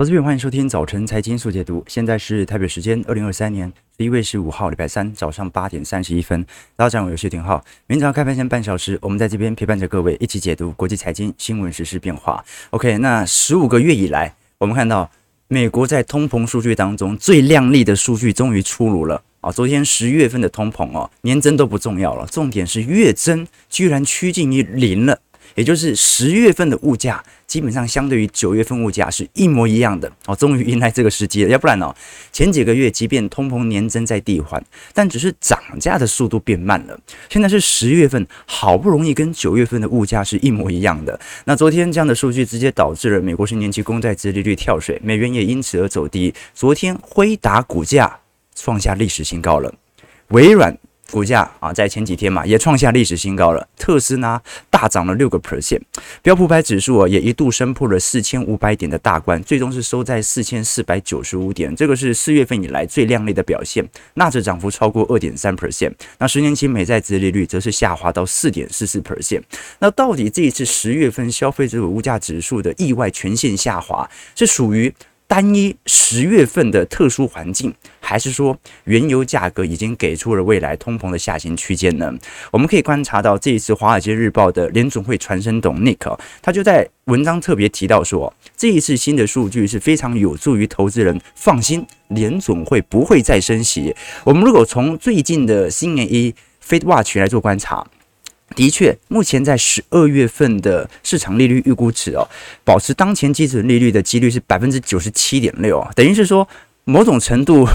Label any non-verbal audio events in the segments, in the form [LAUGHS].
投资朋，欢迎收听早晨财经速解读。现在是台北时间二零二三年十一月十五号，礼拜三早上八点三十一分。大家好，我是谢廷浩。明早开盘前半小时，我们在这边陪伴着各位一起解读国际财经新闻、时事变化。OK，那十五个月以来，我们看到美国在通膨数据当中最亮丽的数据终于出炉了啊！昨天十月份的通膨哦，年增都不重要了，重点是月增居然趋近于零了。也就是十月份的物价基本上相对于九月份物价是一模一样的哦，终于迎来这个时机了。要不然哦，前几个月即便通膨年增在递缓，但只是涨价的速度变慢了。现在是十月份，好不容易跟九月份的物价是一模一样的。那昨天这样的数据直接导致了美国十年期公债殖利率跳水，美元也因此而走低。昨天辉达股价创下历史新高了，微软。股价啊，在前几天嘛，也创下历史新高了。特斯拉大涨了六个 percent，标普百指数啊，也一度升破了四千五百点的大关，最终是收在四千四百九十五点，这个是四月份以来最亮丽的表现。纳指涨幅超过二点三 percent，那十年期美债殖利率则是下滑到四点四四 percent。那到底这一次十月份消费者物价指数的意外全线下滑，是属于单一十月份的特殊环境，还是说原油价格已经给出了未来通膨的下行区间呢？我们可以观察到这一次《华尔街日报》的联总会传声董 Nick，他就在文章特别提到说，这一次新的数据是非常有助于投资人放心，联总会不会再升息。我们如果从最近的 CME Fed Watch 来做观察。的确，目前在十二月份的市场利率预估值哦，保持当前基准利率的几率是百分之九十七点六，等于是说某种程度，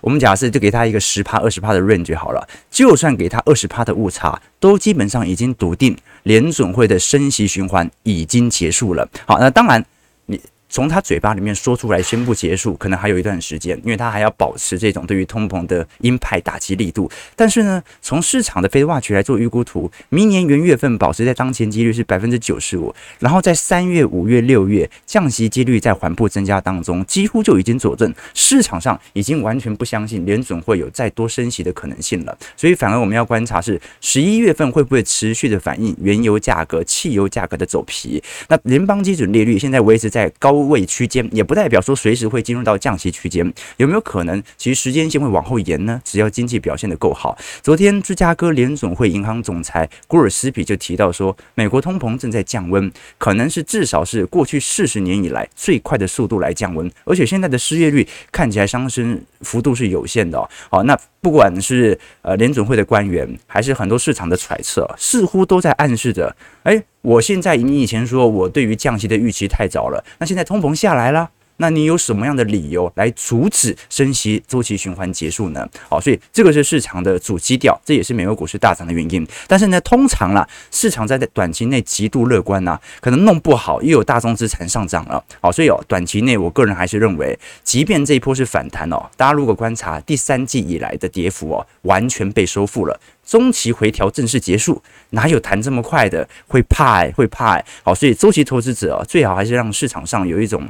我们假设就给他一个十趴、二十趴的 range 好了，就算给他二十趴的误差，都基本上已经笃定联准会的升息循环已经结束了。好，那当然你。从他嘴巴里面说出来宣布结束，可能还有一段时间，因为他还要保持这种对于通膨的鹰派打击力度。但是呢，从市场的 FedWatch 来做预估图，明年元月份保持在当前几率是百分之九十五，然后在三月、五月、六月降息几率在缓步增加当中，几乎就已经佐证市场上已经完全不相信联准会有再多升息的可能性了。所以反而我们要观察是十一月份会不会持续的反映原油价格、汽油价格的走皮。那联邦基准利率现在维持在高位区间也不代表说随时会进入到降息区间，有没有可能？其实时间线会往后延呢？只要经济表现得够好。昨天芝加哥联总会银行总裁古尔斯比就提到说，美国通膨正在降温，可能是至少是过去四十年以来最快的速度来降温，而且现在的失业率看起来上升幅度是有限的哦。好，那不管是呃联准会的官员，还是很多市场的揣测，似乎都在暗示着，哎。我现在你以前说我对于降息的预期太早了，那现在通膨下来了，那你有什么样的理由来阻止升息周期循环结束呢？好，所以这个是市场的主基调，这也是美国股市大涨的原因。但是呢，通常啦，市场在短期内极度乐观呐，可能弄不好又有大宗资产上涨了。好，所以哦，短期内我个人还是认为，即便这一波是反弹哦，大家如果观察第三季以来的跌幅哦，完全被收复了。中期回调正式结束，哪有弹这么快的？会怕欸，会怕欸。好，所以周期投资者啊，最好还是让市场上有一种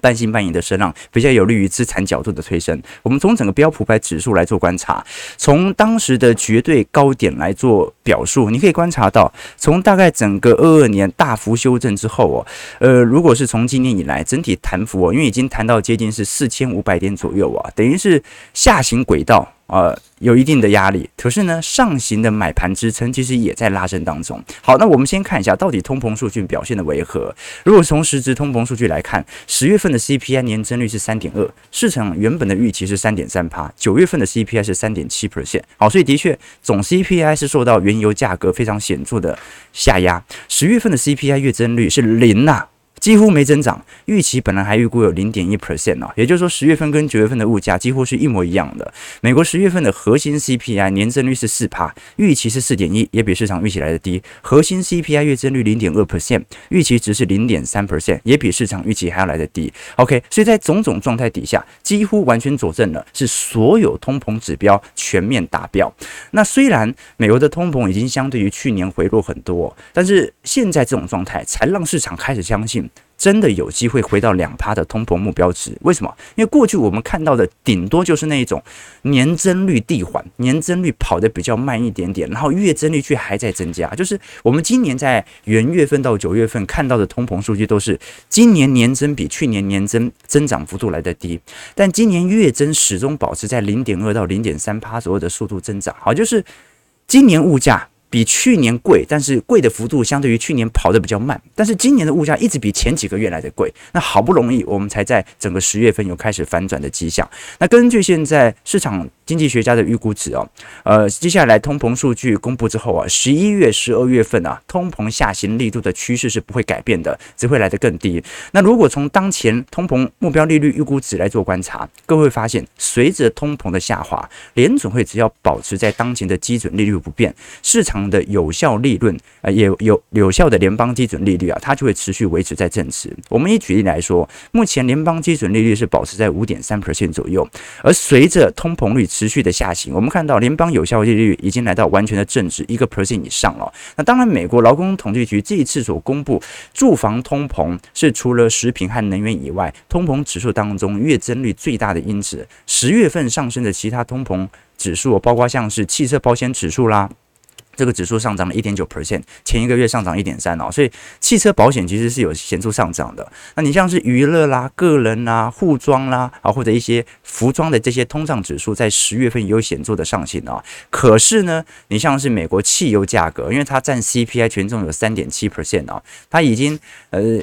半信半疑的声浪，比较有利于资产角度的推升。我们从整个标普百指数来做观察，从当时的绝对高点来做表述，你可以观察到，从大概整个二二年大幅修正之后哦，呃，如果是从今年以来整体弹幅哦，因为已经弹到接近是四千五百点左右啊，等于是下行轨道。呃，有一定的压力，可是呢，上行的买盘支撑其实也在拉升当中。好，那我们先看一下到底通膨数据表现的为何。如果从实质通膨数据来看，十月份的 CPI 年增率是三点二，市场原本的预期是三点三趴，九月份的 CPI 是三点七 percent。好，所以的确总 CPI 是受到原油价格非常显著的下压。十月份的 CPI 月增率是零呐、几乎没增长，预期本来还预估有零点一 percent 啊，也就是说十月份跟九月份的物价几乎是一模一样的。美国十月份的核心 CPI 年增率是四趴，预期是四点一，也比市场预期来的低。核心 CPI 月增率零点二 percent，预期值是零点三 percent，也比市场预期还要来的低。OK，所以在种种状态底下，几乎完全佐证了是所有通膨指标全面达标。那虽然美国的通膨已经相对于去年回落很多，但是现在这种状态才让市场开始相信。真的有机会回到两趴的通膨目标值？为什么？因为过去我们看到的顶多就是那一种年增率递缓，年增率跑得比较慢一点点，然后月增率却还在增加。就是我们今年在元月份到九月份看到的通膨数据都是今年年增比去年年增增长幅度来得低，但今年月增始终保持在零点二到零点三趴左右的速度增长。好，就是今年物价。比去年贵，但是贵的幅度相对于去年跑得比较慢。但是今年的物价一直比前几个月来的贵，那好不容易我们才在整个十月份有开始反转的迹象。那根据现在市场经济学家的预估值哦，呃，接下来通膨数据公布之后啊，十一月、十二月份啊，通膨下行力度的趋势是不会改变的，只会来得更低。那如果从当前通膨目标利率预估值来做观察，各位会发现，随着通膨的下滑，联准会只要保持在当前的基准利率不变，市场的有效利润啊，也有有有效的联邦基准利率啊，它就会持续维持在正值。我们以举例来说，目前联邦基准利率是保持在五点三 percent 左右，而随着通膨率持续的下行，我们看到联邦有效利率已经来到完全的正值一个 percent 以上了。那当然，美国劳工统计局这一次所公布住房通膨是除了食品和能源以外，通膨指数当中月增率最大的因子。十月份上升的其他通膨指数，包括像是汽车保险指数啦。这个指数上涨了一点九 percent，前一个月上涨一点三哦，所以汽车保险其实是有显著上涨的。那你像是娱乐啦、个人啦、护装啦啊，或者一些服装的这些通胀指数，在十月份也有显著的上行啊。可是呢，你像是美国汽油价格，因为它占 CPI 权重有三点七 percent 啊，它已经呃。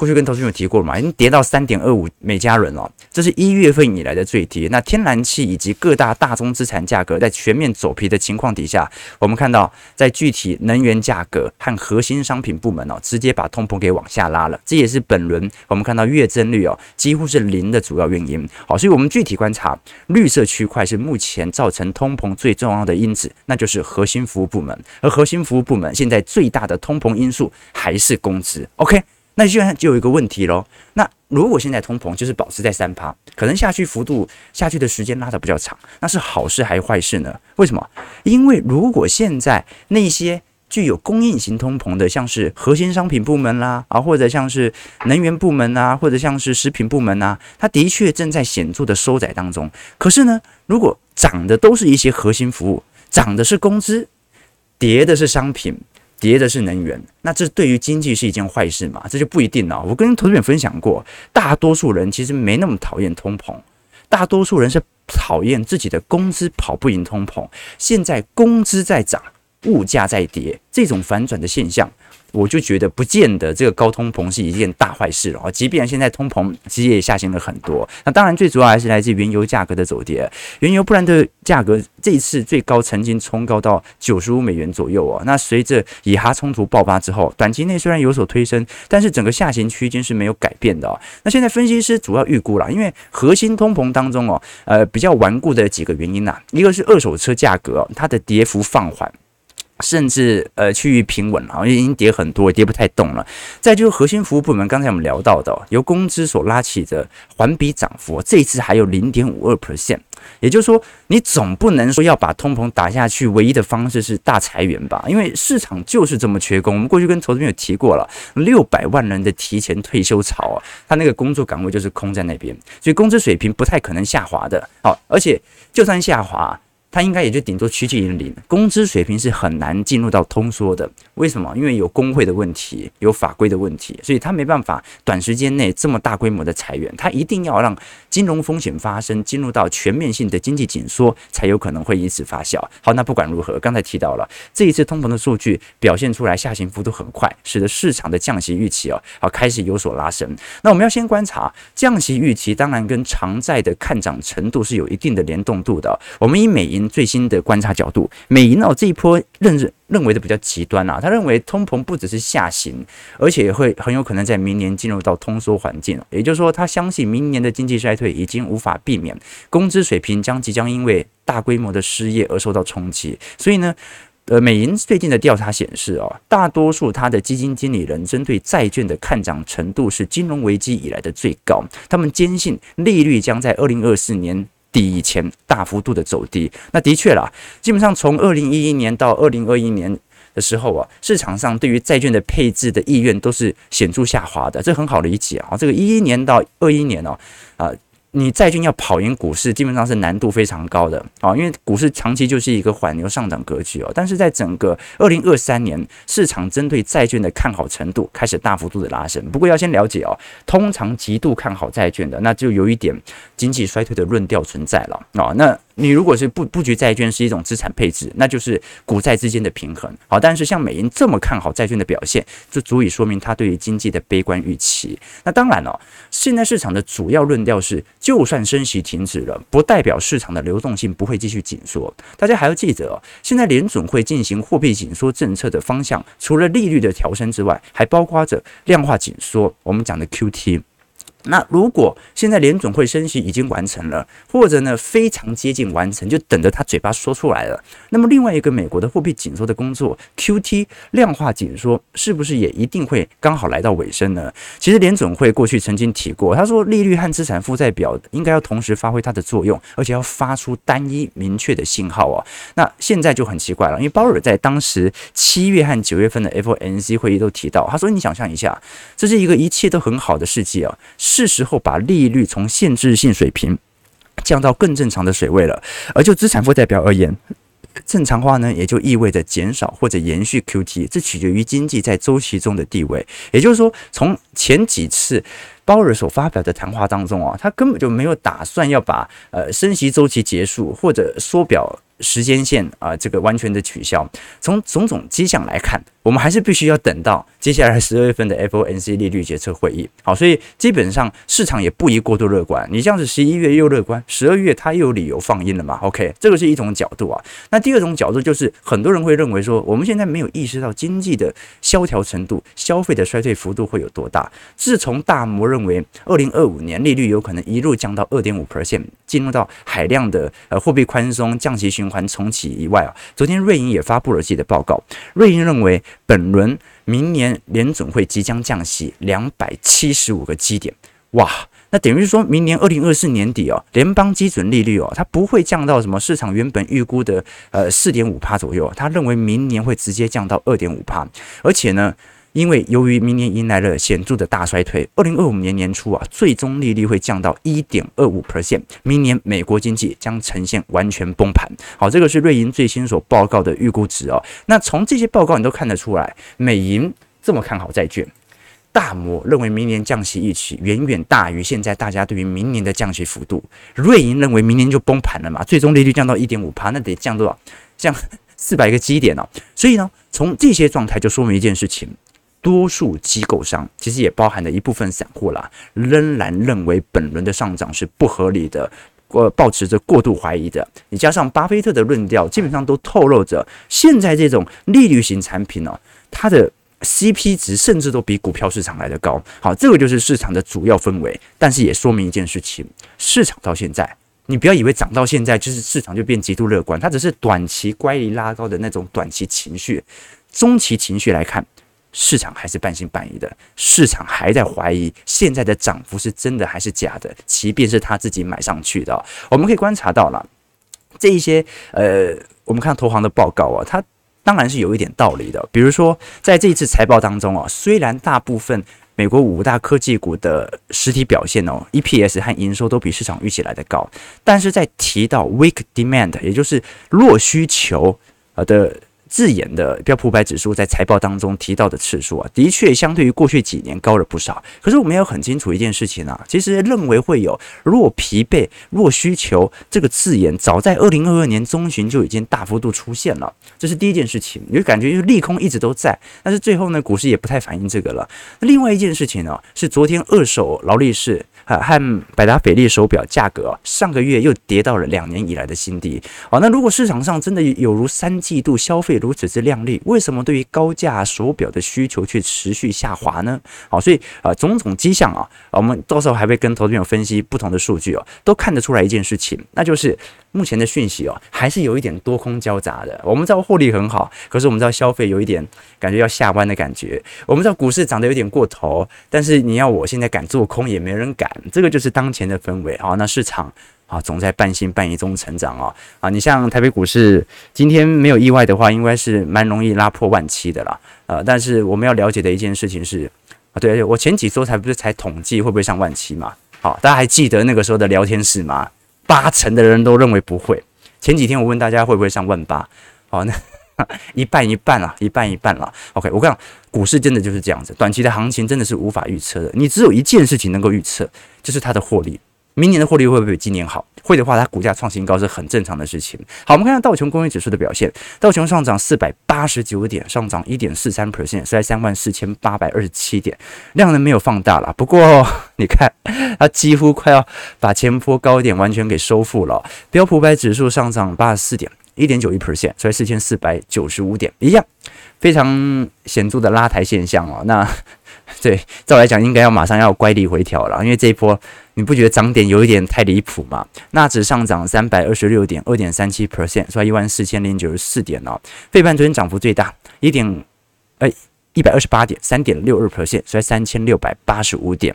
过去跟投资朋友提过了嘛，已经跌到三点二五每加仑了，这是一月份以来的最低。那天然气以及各大大宗资产价格在全面走皮的情况底下，我们看到在具体能源价格和核心商品部门哦，直接把通膨给往下拉了。这也是本轮我们看到月增率哦几乎是零的主要原因。好，所以我们具体观察绿色区块是目前造成通膨最重要的因子，那就是核心服务部门。而核心服务部门现在最大的通膨因素还是工资。OK。那现在就有一个问题喽。那如果现在通膨就是保持在三趴，可能下去幅度下去的时间拉得比较长，那是好事还是坏事呢？为什么？因为如果现在那些具有供应型通膨的，像是核心商品部门啦，啊，或者像是能源部门啊，或者像是食品部门啊，它的确正在显著的收窄当中。可是呢，如果涨的都是一些核心服务，涨的是工资，跌的是商品。跌的是能源，那这对于经济是一件坏事嘛？这就不一定了。我跟投资人分享过，大多数人其实没那么讨厌通膨，大多数人是讨厌自己的工资跑不赢通膨。现在工资在涨，物价在跌，这种反转的现象。我就觉得不见得这个高通膨是一件大坏事了！即便现在通膨其实也下行了很多，那当然最主要还是来自原油价格的走跌。原油布兰特价格这一次最高曾经冲高到九十五美元左右哦。那随着以哈冲突爆发之后，短期内虽然有所推升，但是整个下行区间是没有改变的哦。那现在分析师主要预估了，因为核心通膨当中哦，呃比较顽固的几个原因呐，一个是二手车价格它的跌幅放缓。甚至呃趋于平稳了，已经跌很多，跌不太动了。再就是核心服务部门，刚才我们聊到的，由工资所拉起的环比涨幅，这一次还有零点五二 percent。也就是说，你总不能说要把通膨打下去，唯一的方式是大裁员吧？因为市场就是这么缺工。我们过去跟投资朋友提过了，六百万人的提前退休潮啊，他那个工作岗位就是空在那边，所以工资水平不太可能下滑的。好，而且就算下滑。它应该也就顶多趋近于零，工资水平是很难进入到通缩的。为什么？因为有工会的问题，有法规的问题，所以它没办法短时间内这么大规模的裁员。它一定要让金融风险发生，进入到全面性的经济紧缩，才有可能会因此发酵。好，那不管如何，刚才提到了这一次通膨的数据表现出来，下行幅度很快，使得市场的降息预期哦，好开始有所拉升。那我们要先观察降息预期，当然跟长债的看涨程度是有一定的联动度的。我们以美银。最新的观察角度，美银哦这一波认认为的比较极端啊，他认为通膨不只是下行，而且会很有可能在明年进入到通缩环境。也就是说，他相信明年的经济衰退已经无法避免，工资水平将即将因为大规模的失业而受到冲击。所以呢，呃，美银最近的调查显示哦，大多数他的基金经理人针对债券的看涨程度是金融危机以来的最高，他们坚信利率将在二零二四年。底以前大幅度的走低，那的确啦，基本上从二零一一年到二零二一年，的时候啊，市场上对于债券的配置的意愿都是显著下滑的，这很好理解啊。这个一一年到二一年哦，啊。你债券要跑赢股市，基本上是难度非常高的啊，因为股市长期就是一个缓牛上涨格局哦。但是在整个二零二三年，市场针对债券的看好程度开始大幅度的拉升。不过要先了解哦，通常极度看好债券的，那就有一点经济衰退的论调存在了啊。那你如果是布布局债券是一种资产配置，那就是股债之间的平衡。好，但是像美银这么看好债券的表现，就足以说明他对于经济的悲观预期。那当然了，现在市场的主要论调是，就算升息停止了，不代表市场的流动性不会继续紧缩。大家还要记得，现在联准会进行货币紧缩政策的方向，除了利率的调升之外，还包括着量化紧缩，我们讲的 QT。那如果现在联准会升息已经完成了，或者呢非常接近完成，就等着他嘴巴说出来了。那么另外一个美国的货币紧缩的工作，QT 量化紧缩是不是也一定会刚好来到尾声呢？其实联准会过去曾经提过，他说利率和资产负债表应该要同时发挥它的作用，而且要发出单一明确的信号哦。那现在就很奇怪了，因为鲍尔在当时七月和九月份的 FOMC 会议都提到，他说你想象一下，这是一个一切都很好的世界啊。是时候把利率从限制性水平降到更正常的水位了。而就资产负债表而言，正常化呢，也就意味着减少或者延续 QT，这取决于经济在周期中的地位。也就是说，从前几次鲍尔所发表的谈话当中啊，他根本就没有打算要把呃升息周期结束或者缩表时间线啊，这个完全的取消。从种种迹象来看。我们还是必须要等到接下来十二月份的 FOMC 利率决策会议。好，所以基本上市场也不宜过度乐观。你这样子十一月又乐观，十二月它又有理由放鹰了嘛？OK，这个是一种角度啊。那第二种角度就是很多人会认为说，我们现在没有意识到经济的萧条程度、消费的衰退幅度会有多大。自从大摩认为二零二五年利率有可能一路降到二点五 percent，进入到海量的呃货币宽松降息循环环重启以外啊，昨天瑞银也发布了自己的报告。瑞银认为。本轮明年联准会即将降息两百七十五个基点，哇，那等于说明年二零二四年底哦，联邦基准利率哦，它不会降到什么市场原本预估的呃四点五趴左右，他认为明年会直接降到二点五趴，而且呢。因为由于明年迎来了显著的大衰退，二零二五年年初啊，最终利率会降到一点二五 percent，明年美国经济将呈现完全崩盘。好，这个是瑞银最新所报告的预估值哦。那从这些报告你都看得出来，美银这么看好债券，大摩认为明年降息预期远远大于现在大家对于明年的降息幅度，瑞银认为明年就崩盘了嘛，最终利率降到一点五趴，那得降多少？降四百个基点哦。所以呢，从这些状态就说明一件事情。多数机构商其实也包含了一部分散户啦，仍然认为本轮的上涨是不合理的，呃，抱持着过度怀疑的。你加上巴菲特的论调，基本上都透露着现在这种利率型产品呢，它的 CP 值甚至都比股票市场来得高。好，这个就是市场的主要氛围。但是也说明一件事情，市场到现在，你不要以为涨到现在就是市场就变极度乐观，它只是短期乖离拉高的那种短期情绪，中期情绪来看。市场还是半信半疑的，市场还在怀疑现在的涨幅是真的还是假的，即便是他自己买上去的。我们可以观察到了这一些呃，我们看投行的报告啊，它当然是有一点道理的。比如说在这一次财报当中啊，虽然大部分美国五大科技股的实体表现哦，EPS 和营收都比市场预期来的高，但是在提到 weak demand，也就是弱需求啊的。字眼的标普五百指数在财报当中提到的次数啊，的确相对于过去几年高了不少。可是我们要很清楚一件事情啊，其实认为会有弱疲惫、弱需求这个字眼，早在二零二二年中旬就已经大幅度出现了。这是第一件事情，你就感觉就是利空一直都在，但是最后呢，股市也不太反映这个了。那另外一件事情呢，是昨天二手劳力士。和百达翡丽手表价格上个月又跌到了两年以来的新低。好，那如果市场上真的有如三季度消费如此之靓丽，为什么对于高价手表的需求却持续下滑呢？好，所以啊，种种迹象啊，我们到时候还会跟投资朋友分析不同的数据哦，都看得出来一件事情，那就是。目前的讯息哦，还是有一点多空交杂的。我们知道获利很好，可是我们知道消费有一点感觉要下弯的感觉。我们知道股市涨得有点过头，但是你要我现在敢做空也没人敢。这个就是当前的氛围啊。那市场啊，总在半信半疑中成长哦。啊，你像台北股市今天没有意外的话，应该是蛮容易拉破万七的啦。呃，但是我们要了解的一件事情是，啊，对，我前几周才不是才统计会不会上万七嘛？好，大家还记得那个时候的聊天室吗？八成的人都认为不会。前几天我问大家会不会上万八？好，那 [LAUGHS] 一半一半啊，一半一半了。OK，我讲，股市真的就是这样子，短期的行情真的是无法预测的。你只有一件事情能够预测，就是它的获利。明年的获利会不会比今年好？会的话，它股价创新高是很正常的事情。好，我们看看道琼工业指数的表现，道琼上涨四百八十九点，上涨一点四三 percent，是在三万四千八百二十七点，量能没有放大了。不过你看，它几乎快要把前波高点完全给收复了。标普百指数上涨八十四点，一点九一 percent，所以四千四百九十五点，一样非常显著的拉抬现象哦。那 [LAUGHS] 对，照来讲应该要马上要乖离回调了，因为这一波。你不觉得涨点有一点太离谱吗？纳指上涨三百二十六点，二点三七 percent，收一万四千零九十四点哦。费半昨天涨幅最大，一点，哎，一百二十八点，三点六二 percent，收三千六百八十五点。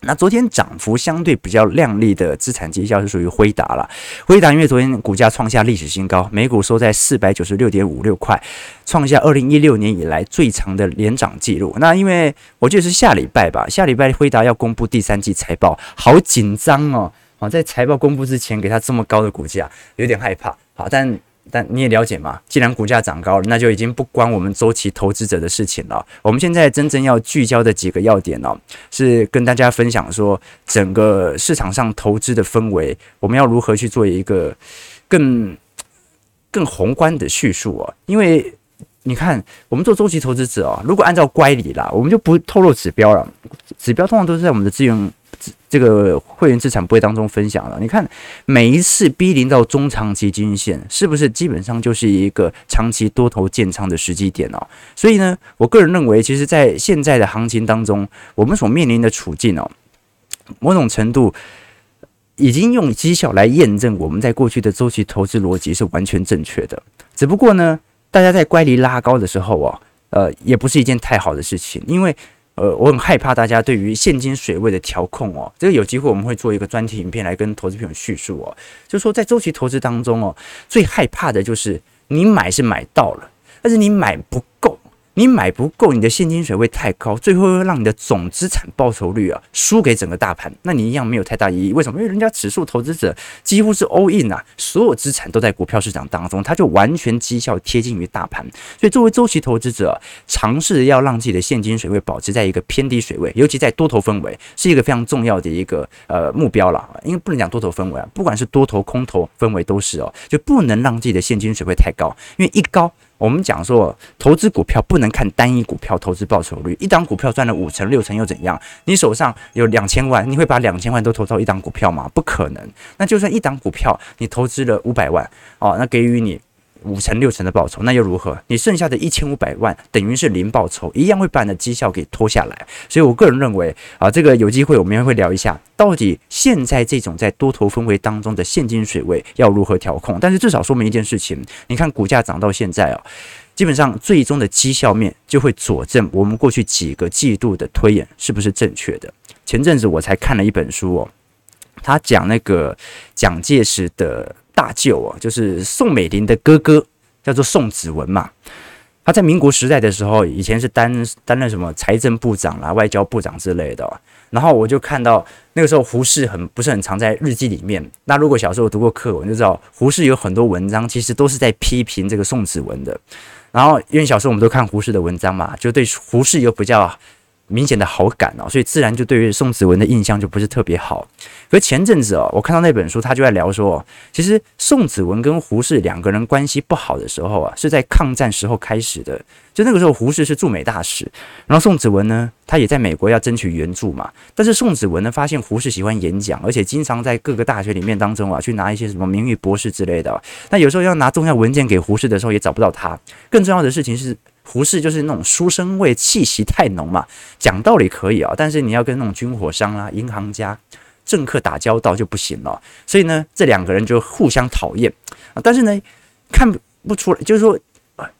那昨天涨幅相对比较亮丽的资产绩效是属于辉达了。辉达因为昨天股价创下历史新高，每股收在四百九十六点五六块，创下二零一六年以来最长的连涨记录。那因为我记得是下礼拜吧，下礼拜辉达要公布第三季财报，好紧张哦！好，在财报公布之前给他这么高的股价，有点害怕。好，但。但你也了解嘛，既然股价涨高了，那就已经不关我们周期投资者的事情了。我们现在真正要聚焦的几个要点哦，是跟大家分享说，整个市场上投资的氛围，我们要如何去做一个更更宏观的叙述哦。因为你看，我们做周期投资者哦，如果按照乖离啦，我们就不透露指标了，指标通常都是在我们的资源。这个会员资产不会当中分享了，你看每一次逼临到中长期均线，是不是基本上就是一个长期多头建仓的时机点哦？所以呢，我个人认为，其实，在现在的行情当中，我们所面临的处境哦，某种程度已经用绩效来验证我们在过去的周期投资逻辑是完全正确的。只不过呢，大家在乖离拉高的时候哦，呃，也不是一件太好的事情，因为。呃，我很害怕大家对于现金水位的调控哦，这个有机会我们会做一个专题影片来跟投资朋友叙述哦，就说在周期投资当中哦，最害怕的就是你买是买到了，但是你买不够。你买不够，你的现金水位太高，最后会让你的总资产报酬率啊输给整个大盘，那你一样没有太大意义。为什么？因为人家指数投资者几乎是 all in 啊，所有资产都在股票市场当中，他就完全绩效贴近于大盘。所以作为周期投资者，尝试要让自己的现金水位保持在一个偏低水位，尤其在多头氛围，是一个非常重要的一个呃目标了。因为不能讲多头氛围啊，不管是多头空头氛围都是哦，就不能让自己的现金水位太高，因为一高。我们讲说，投资股票不能看单一股票投资报酬率，一档股票赚了五成六成又怎样？你手上有两千万，你会把两千万都投到一档股票吗？不可能。那就算一档股票你投资了五百万，哦，那给予你。五成六成的报酬，那又如何？你剩下的一千五百万等于是零报酬，一样会把你的绩效给拖下来。所以我个人认为啊，这个有机会我们也会聊一下，到底现在这种在多头氛围当中的现金水位要如何调控。但是至少说明一件事情，你看股价涨到现在啊，基本上最终的绩效面就会佐证我们过去几个季度的推演是不是正确的。前阵子我才看了一本书哦，他讲那个蒋介石的。大舅哦，就是宋美龄的哥哥，叫做宋子文嘛。他在民国时代的时候，以前是担担任什么财政部长啦、外交部长之类的。然后我就看到那个时候胡适很不是很常在日记里面。那如果小时候读过课文，就知道胡适有很多文章其实都是在批评这个宋子文的。然后因为小时候我们都看胡适的文章嘛，就对胡适有比较。明显的好感哦，所以自然就对于宋子文的印象就不是特别好。可前阵子哦，我看到那本书，他就在聊说，其实宋子文跟胡适两个人关系不好的时候啊，是在抗战时候开始的。就那个时候，胡适是驻美大使，然后宋子文呢，他也在美国要争取援助嘛。但是宋子文呢，发现胡适喜欢演讲，而且经常在各个大学里面当中啊，去拿一些什么名誉博士之类的。那有时候要拿重要文件给胡适的时候，也找不到他。更重要的事情是。胡适就是那种书生味气息太浓嘛，讲道理可以啊，但是你要跟那种军火商啊、银行家、政客打交道就不行了。所以呢，这两个人就互相讨厌啊。但是呢，看不出来，就是说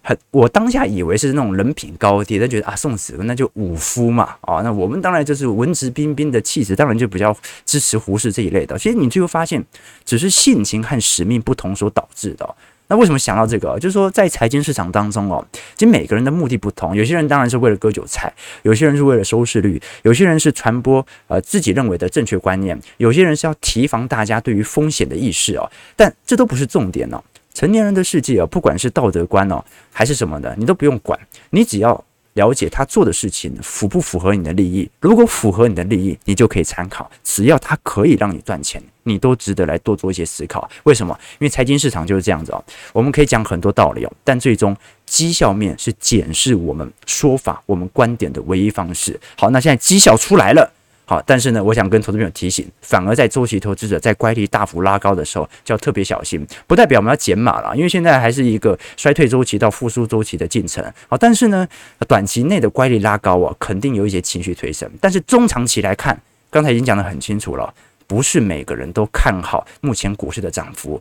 很，我当下以为是那种人品高低，他觉得啊，宋子文那就武夫嘛，啊，那我们当然就是文质彬彬的气质，当然就比较支持胡适这一类的。其实你最后发现，只是性情和使命不同所导致的。那为什么想到这个？就是说，在财经市场当中哦，其实每个人的目的不同。有些人当然是为了割韭菜，有些人是为了收视率，有些人是传播呃自己认为的正确观念，有些人是要提防大家对于风险的意识哦。但这都不是重点哦。成年人的世界哦，不管是道德观哦，还是什么的，你都不用管，你只要。了解他做的事情符不符合你的利益？如果符合你的利益，你就可以参考。只要他可以让你赚钱，你都值得来多做一些思考。为什么？因为财经市场就是这样子哦。我们可以讲很多道理哦，但最终绩效面是检视我们说法、我们观点的唯一方式。好，那现在绩效出来了。好，但是呢，我想跟投资朋友提醒，反而在周期投资者在乖离大幅拉高的时候，就要特别小心。不代表我们要减码了，因为现在还是一个衰退周期到复苏周期的进程。好，但是呢，短期内的乖离拉高啊，肯定有一些情绪推升。但是中长期来看，刚才已经讲得很清楚了，不是每个人都看好目前股市的涨幅，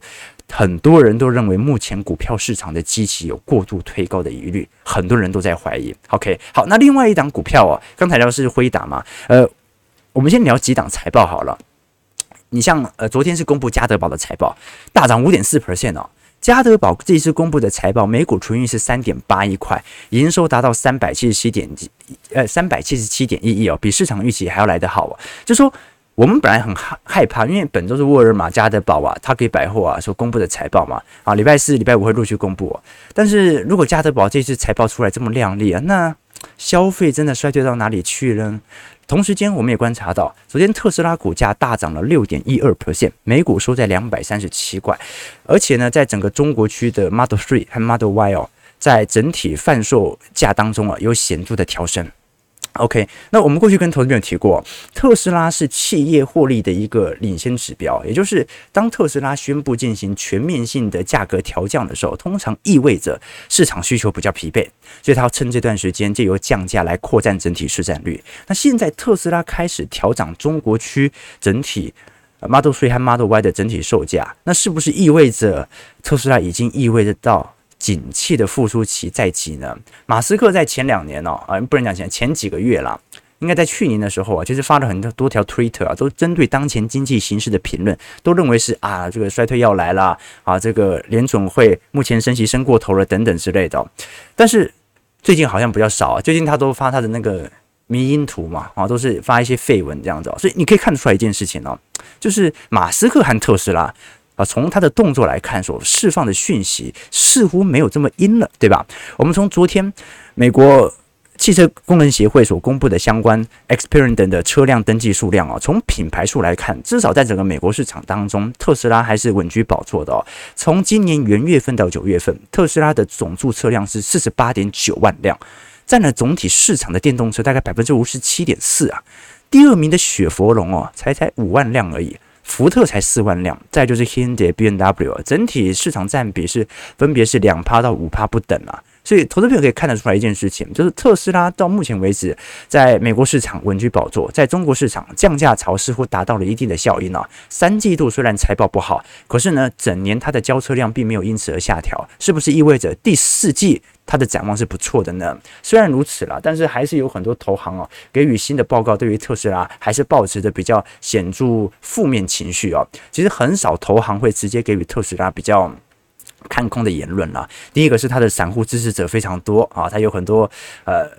很多人都认为目前股票市场的基期有过度推高的疑虑，很多人都在怀疑。OK，好，那另外一档股票啊，刚才聊的是辉达嘛，呃。我们先聊几档财报好了。你像呃，昨天是公布加德宝的财报，大涨五点四 percent 哦。加德宝这一次公布的财报，每股纯益是三点八一块，营收达到三百七十七点几，呃，三百七十七点一亿哦，比市场预期还要来得好啊。就说我们本来很害害怕，因为本周是沃尔玛、加德宝啊、他可以百货啊说公布的财报嘛，啊，礼拜四、礼拜五会陆续公布。但是如果加德宝这次财报出来这么亮丽啊，那消费真的衰退到哪里去了？同时间，我们也观察到，昨天特斯拉股价大涨了六点一二 percent，每股收在两百三十七块，而且呢，在整个中国区的 Model Three 和 Model Y 哦，在整体贩售价当中啊，有显著的调升。OK，那我们过去跟投资朋友提过，特斯拉是企业获利的一个领先指标，也就是当特斯拉宣布进行全面性的价格调降的时候，通常意味着市场需求比较疲惫，所以他要趁这段时间借由降价来扩展整体市占率。那现在特斯拉开始调涨中国区整体 Model Three 和 Model Y 的整体售价，那是不是意味着特斯拉已经意味着到？景气的复苏期在即呢？马斯克在前两年哦，啊，不能讲前前几个月啦，应该在去年的时候啊，其实发了很多多条推特啊，都针对当前经济形势的评论，都认为是啊，这个衰退要来了啊，这个联总会目前升息升过头了等等之类的。但是最近好像比较少啊，最近他都发他的那个迷因图嘛，啊，都是发一些废文这样子，所以你可以看得出来一件事情哦，就是马斯克和特斯拉。从他的动作来看，所释放的讯息似乎没有这么阴了，对吧？我们从昨天美国汽车工人协会所公布的相关 Experian 等的车辆登记数量啊，从品牌数来看，至少在整个美国市场当中，特斯拉还是稳居宝座的哦。从今年元月份到九月份，特斯拉的总注册量是四十八点九万辆，占了总体市场的电动车大概百分之五十七点四啊。第二名的雪佛龙哦，才才五万辆而已。福特才四万辆，再就是 Hyundai、BMW，整体市场占比是分别是两趴到五趴不等啊。所以投资朋友可以看得出来一件事情，就是特斯拉到目前为止在美国市场稳居宝座，在中国市场降价潮似乎达到了一定的效应啊。三季度虽然财报不好，可是呢，整年它的交车量并没有因此而下调，是不是意味着第四季它的展望是不错的呢？虽然如此啦，但是还是有很多投行哦给予新的报告，对于特斯拉还是抱持着比较显著负面情绪哦。其实很少投行会直接给予特斯拉比较。看空的言论了。第一个是他的散户支持者非常多啊，他有很多呃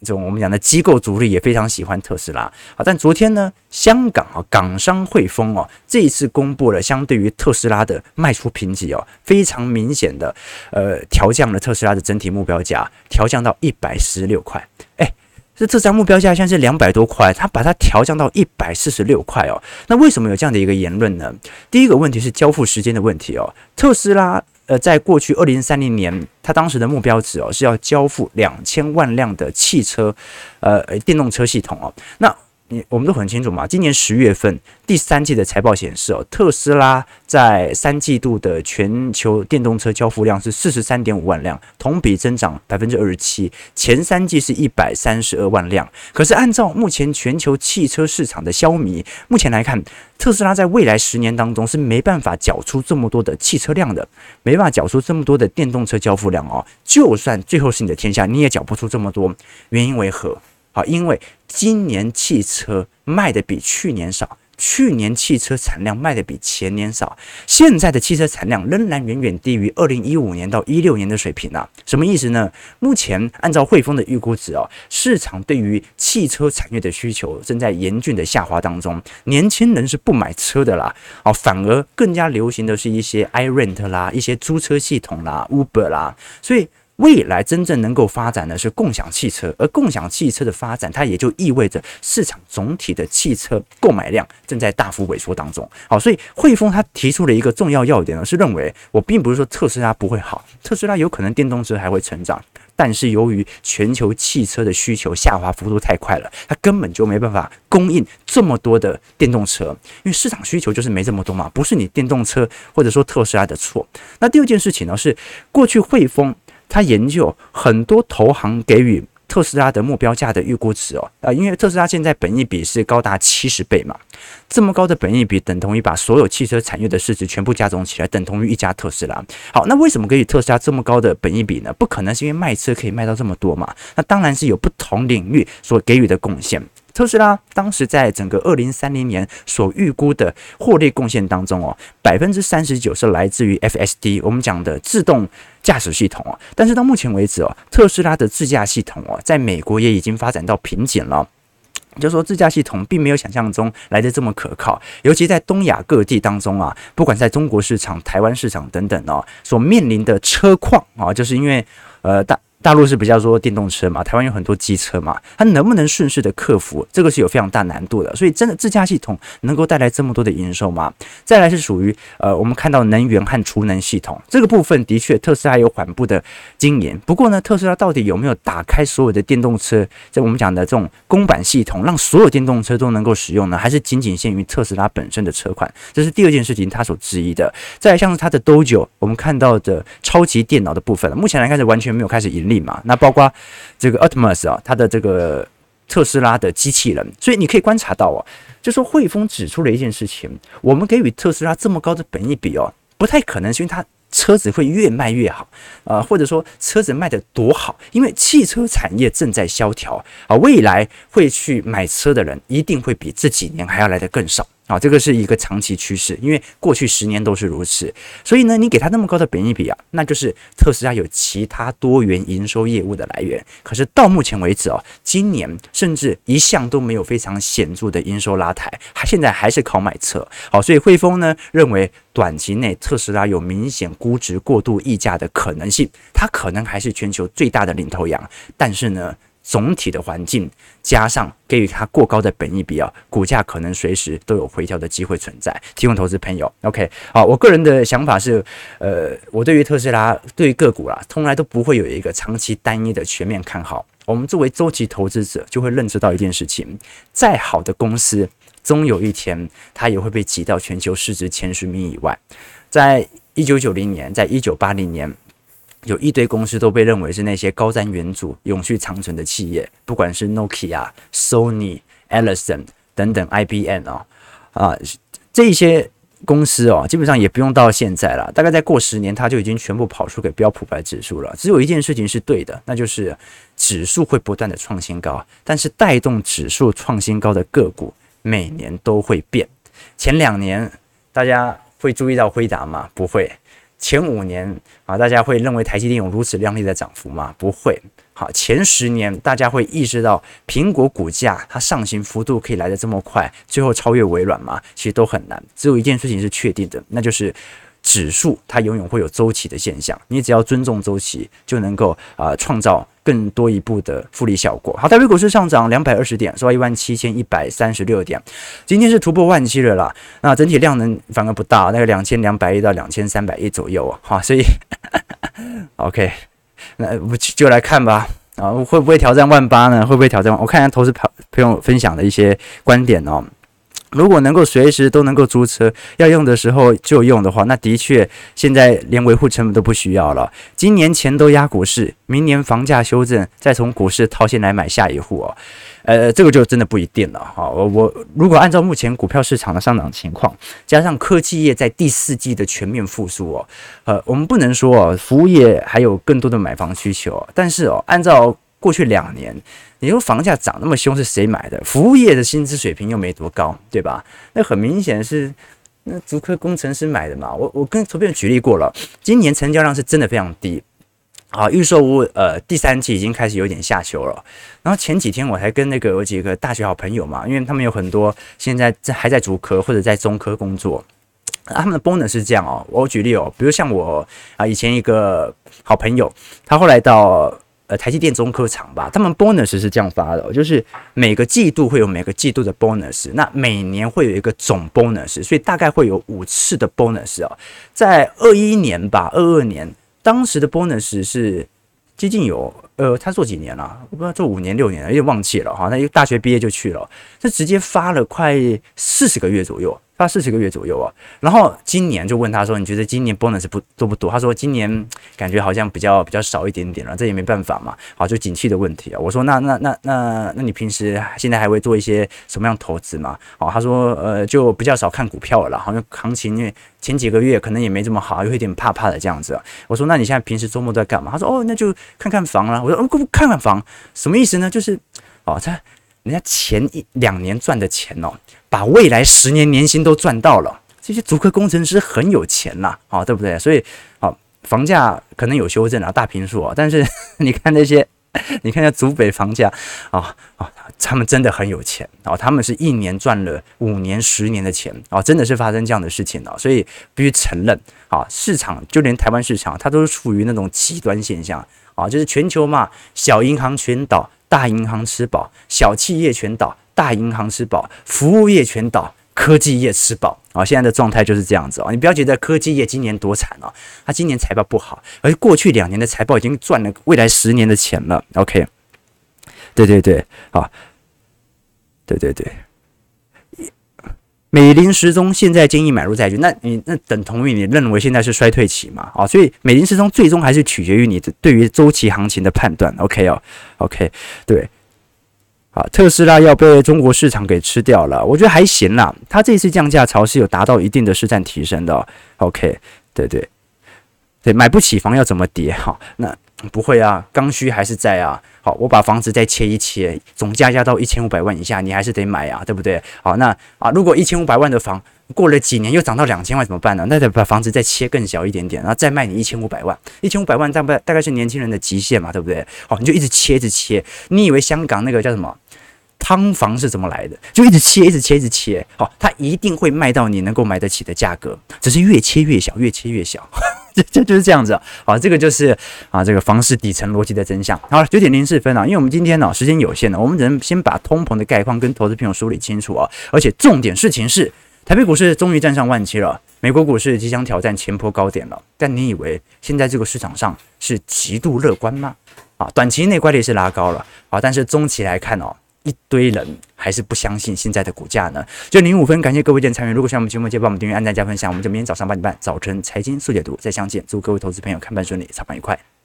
这种我们讲的机构主力也非常喜欢特斯拉啊。但昨天呢，香港啊港商汇丰哦这一次公布了相对于特斯拉的卖出评级哦，非常明显的呃调降了特斯拉的整体目标价，调降到一百四十六块。哎，这特斯拉目标价现在是两百多块，它把它调降到一百四十六块哦。那为什么有这样的一个言论呢？第一个问题是交付时间的问题哦，特斯拉。呃，在过去二零三零年，他当时的目标值哦是要交付两千万辆的汽车，呃，电动车系统哦。那你我们都很清楚嘛，今年十月份第三季的财报显示哦，特斯拉在三季度的全球电动车交付量是四十三点五万辆，同比增长百分之二十七。前三季是一百三十二万辆。可是按照目前全球汽车市场的消弭，目前来看，特斯拉在未来十年当中是没办法缴出这么多的汽车量的，没办法缴出这么多的电动车交付量哦。就算最后是你的天下，你也缴不出这么多。原因为何？啊，因为今年汽车卖的比去年少，去年汽车产量卖的比前年少，现在的汽车产量仍然远远低于二零一五年到一六年的水平啊。什么意思呢？目前按照汇丰的预估值哦，市场对于汽车产业的需求正在严峻的下滑当中，年轻人是不买车的啦，哦，反而更加流行的是一些 iRent 啦，一些租车系统啦，Uber 啦，所以。未来真正能够发展的是共享汽车，而共享汽车的发展，它也就意味着市场总体的汽车购买量正在大幅萎缩当中。好，所以汇丰他提出了一个重要要点呢，是认为我并不是说特斯拉不会好，特斯拉有可能电动车还会成长，但是由于全球汽车的需求下滑幅度太快了，它根本就没办法供应这么多的电动车，因为市场需求就是没这么多嘛，不是你电动车或者说特斯拉的错。那第二件事情呢，是过去汇丰。他研究很多投行给予特斯拉的目标价的预估值哦，啊，因为特斯拉现在本益比是高达七十倍嘛，这么高的本益比等同于把所有汽车产业的市值全部加总起来，等同于一家特斯拉。好，那为什么给予特斯拉这么高的本益比呢？不可能是因为卖车可以卖到这么多嘛？那当然是有不同领域所给予的贡献。特斯拉当时在整个二零三零年所预估的获利贡献当中哦，百分之三十九是来自于 FSD，我们讲的自动驾驶系统哦。但是到目前为止哦，特斯拉的自驾系统哦，在美国也已经发展到瓶颈了，就说自驾系统并没有想象中来得这么可靠，尤其在东亚各地当中啊，不管在中国市场、台湾市场等等哦，所面临的车况啊，就是因为呃大。大陆是比较说电动车嘛，台湾有很多机车嘛，它能不能顺势的克服，这个是有非常大难度的。所以真的自驾系统能够带来这么多的营收吗？再来是属于呃，我们看到能源和储能系统这个部分，的确特斯拉有缓步的经营。不过呢，特斯拉到底有没有打开所有的电动车，在我们讲的这种公版系统，让所有电动车都能够使用呢？还是仅仅限于特斯拉本身的车款？这是第二件事情，他所质疑的。再来像是它的 Dojo，我们看到的超级电脑的部分，目前来看是完全没有开始盈力。嘛，那包括这个 Optimus 啊，它的这个特斯拉的机器人，所以你可以观察到哦，就说汇丰指出了一件事情，我们给予特斯拉这么高的本益比哦，不太可能是因为它车子会越卖越好啊，或者说车子卖得多好，因为汽车产业正在萧条啊，未来会去买车的人一定会比这几年还要来得更少。啊，这个是一个长期趋势，因为过去十年都是如此，所以呢，你给他那么高的本益比啊，那就是特斯拉有其他多元营收业务的来源。可是到目前为止哦，今年甚至一向都没有非常显著的营收拉抬，它现在还是靠买车。好，所以汇丰呢认为短期内特斯拉有明显估值过度溢价的可能性，它可能还是全球最大的领头羊，但是呢。总体的环境加上给予它过高的本益比啊，股价可能随时都有回调的机会存在。提供投资朋友，OK，好，我个人的想法是，呃，我对于特斯拉对于个股啦，从来都不会有一个长期单一的全面看好。我们作为周期投资者，就会认知到一件事情：再好的公司，终有一天它也会被挤到全球市值前十名以外。在一九九零年，在一九八零年。有一堆公司都被认为是那些高瞻远瞩、永续长存的企业，不管是 Nokia、Sony、Ellison 等等，IBM 啊啊，这些公司哦，基本上也不用到现在了，大概再过十年，它就已经全部跑输给标普白指数了。只有一件事情是对的，那就是指数会不断的创新高，但是带动指数创新高的个股每年都会变。前两年大家会注意到辉达吗？不会。前五年啊，大家会认为台积电有如此亮丽的涨幅吗？不会。好，前十年大家会意识到苹果股价它上行幅度可以来得这么快，最后超越微软吗？其实都很难。只有一件事情是确定的，那就是。指数它永远会有周期的现象，你只要尊重周期，就能够啊创造更多一步的复利效果。好，台北股市上涨两百二十点，收一万七千一百三十六点，今天是突破万七了啦。那整体量能反而不大，那个两千两百亿到两千三百亿左右啊。好，所以 [LAUGHS] OK，那我就来看吧。啊，会不会挑战万八呢？会不会挑战？我看一下投资朋朋友分享的一些观点哦。如果能够随时都能够租车，要用的时候就用的话，那的确现在连维护成本都不需要了。今年钱都压股市，明年房价修正，再从股市套现来买下一户哦。呃，这个就真的不一定了哈。我我如果按照目前股票市场的上涨情况，加上科技业在第四季的全面复苏哦，呃，我们不能说哦，服务业还有更多的买房需求，但是哦，按照过去两年。你说房价涨那么凶是谁买的？服务业的薪资水平又没多高，对吧？那很明显是那足科工程师买的嘛。我我跟投资人举例过了，今年成交量是真的非常低啊。预售屋呃第三季已经开始有点下修了。然后前几天我还跟那个有几个大学好朋友嘛，因为他们有很多现在在还在主科或者在中科工作，他们的 bonus 是这样哦。我举例哦，比如像我啊以前一个好朋友，他后来到。呃，台积电中科厂吧，他们 bonus 是这样发的，就是每个季度会有每个季度的 bonus，那每年会有一个总 bonus，所以大概会有五次的 bonus 啊。在二一年吧，二二年，当时的 bonus 是接近有，呃，他做几年了？我不知道做五年六年了，有点忘记了哈。那一大学毕业就去了，他直接发了快四十个月左右。发四十个月左右啊，然后今年就问他说：“你觉得今年 bonus 不多不多？”他说：“今年感觉好像比较比较少一点点了，这也没办法嘛，好，就景气的问题啊。”我说：“那那那那那你平时现在还会做一些什么样投资吗？”好，他说：“呃，就比较少看股票了，好像行情因为前几个月可能也没这么好，有一点怕怕的这样子。”我说：“那你现在平时周末都在干嘛？”他说：“哦，那就看看房了。”我说：“哦，看看房什么意思呢？就是哦，他人家前一两年赚的钱哦。”把未来十年年薪都赚到了，这些足科工程师很有钱呐，啊，对不对？所以，啊，房价可能有修正啊，大平数啊，但是 [LAUGHS] 你看那些，你看那竹北房价，啊啊，他们真的很有钱啊，他们是一年赚了五年、十年的钱啊，真的是发生这样的事情了，所以必须承认啊，市场就连台湾市场，它都是处于那种极端现象啊，就是全球嘛，小银行全倒，大银行吃饱，小企业全倒。大银行吃饱，服务业全倒，科技业吃饱啊！现在的状态就是这样子啊！你不要觉得科技业今年多惨哦，它今年财报不好，而过去两年的财报已经赚了未来十年的钱了。OK，对对对，啊，对对对，美林时钟现在建议买入债券，那你那等同于你认为现在是衰退期嘛？啊，所以美林时钟最终还是取决于你对于周期行情的判断。OK 哦，OK，对。啊，特斯拉要被中国市场给吃掉了，我觉得还行啦。它这次降价潮是有达到一定的市占提升的。OK，对对对，买不起房要怎么跌？好，那不会啊，刚需还是在啊。好，我把房子再切一切，总价压到一千五百万以下，你还是得买啊，对不对？好，那啊，如果一千五百万的房过了几年又涨到两千万怎么办呢？那得把房子再切更小一点点，然后再卖你一千五百万。一千五百万大概大概是年轻人的极限嘛，对不对？好，你就一直切，一直切。你以为香港那个叫什么？汤房是怎么来的？就一直切，一直切，一直切。好，它一定会卖到你能够买得起的价格，只是越切越小，越切越小。这就是这样子。好，这个就是啊，这个房市底层逻辑的真相。好了，九点零四分了，因为我们今天呢时间有限呢，我们只能先把通膨的概况跟投资朋友梳理清楚啊。而且重点事情是，台北股市终于站上万七了，美国股市即将挑战前坡高点了。但你以为现在这个市场上是极度乐观吗？啊，短期内乖离是拉高了啊，但是中期来看哦。一堆人还是不相信现在的股价呢？就零五分，感谢各位的参与。如果喜欢我们节目，记得帮我们订阅、按赞、加分享。我们就明天早上八点半早晨财经速解读再相见。祝各位投资朋友看盘顺利，操盘愉快。